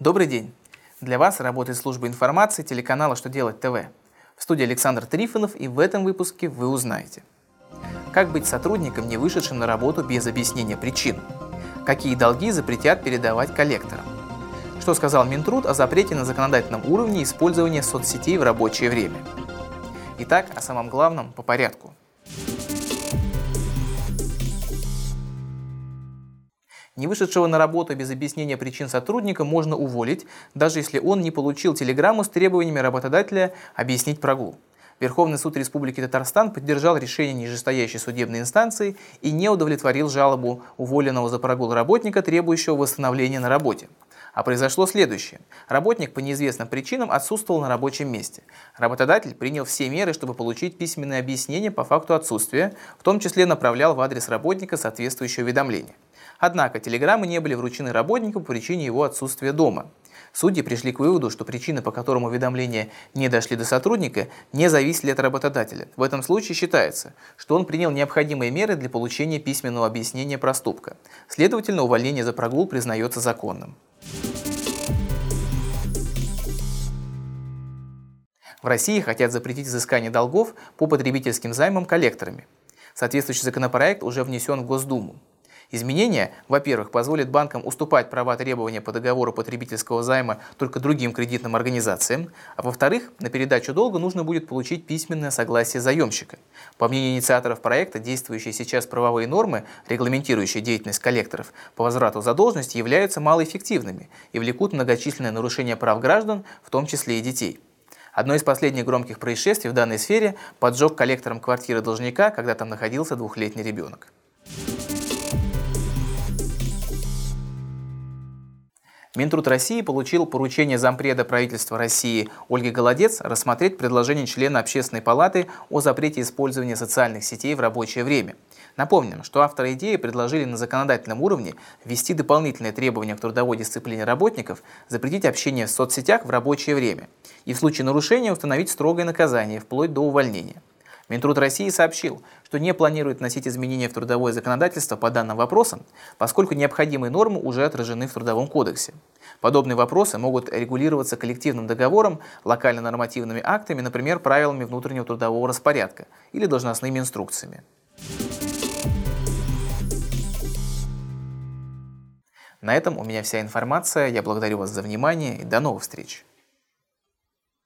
Добрый день! Для вас работает служба информации телеканала «Что делать ТВ». В студии Александр Трифонов и в этом выпуске вы узнаете Как быть сотрудником, не вышедшим на работу без объяснения причин? Какие долги запретят передавать коллекторам? Что сказал Минтруд о запрете на законодательном уровне использования соцсетей в рабочее время? Итак, о самом главном по порядку – Не вышедшего на работу без объяснения причин сотрудника можно уволить, даже если он не получил телеграмму с требованиями работодателя объяснить прогул. Верховный суд Республики Татарстан поддержал решение нижестоящей судебной инстанции и не удовлетворил жалобу уволенного за прогул работника, требующего восстановления на работе. А произошло следующее. Работник по неизвестным причинам отсутствовал на рабочем месте. Работодатель принял все меры, чтобы получить письменное объяснение по факту отсутствия, в том числе направлял в адрес работника соответствующее уведомление. Однако телеграммы не были вручены работнику по причине его отсутствия дома. Судьи пришли к выводу, что причины, по которым уведомления не дошли до сотрудника, не зависели от работодателя. В этом случае считается, что он принял необходимые меры для получения письменного объяснения проступка. Следовательно, увольнение за прогул признается законным. В России хотят запретить изыскание долгов по потребительским займам коллекторами. Соответствующий законопроект уже внесен в Госдуму. Изменения, во-первых, позволят банкам уступать права требования по договору потребительского займа только другим кредитным организациям, а во-вторых, на передачу долга нужно будет получить письменное согласие заемщика. По мнению инициаторов проекта, действующие сейчас правовые нормы, регламентирующие деятельность коллекторов по возврату задолженности, являются малоэффективными и влекут многочисленные нарушения прав граждан, в том числе и детей. Одно из последних громких происшествий в данной сфере – поджог коллектором квартиры должника, когда там находился двухлетний ребенок. Минтруд России получил поручение зампреда правительства России Ольги Голодец рассмотреть предложение члена Общественной палаты о запрете использования социальных сетей в рабочее время. Напомним, что авторы идеи предложили на законодательном уровне ввести дополнительные требования к трудовой дисциплине работников, запретить общение в соцсетях в рабочее время и в случае нарушения установить строгое наказание, вплоть до увольнения. Минтруд России сообщил, что не планирует вносить изменения в трудовое законодательство по данным вопросам, поскольку необходимые нормы уже отражены в Трудовом кодексе. Подобные вопросы могут регулироваться коллективным договором, локально-нормативными актами, например, правилами внутреннего трудового распорядка или должностными инструкциями. На этом у меня вся информация. Я благодарю вас за внимание и до новых встреч.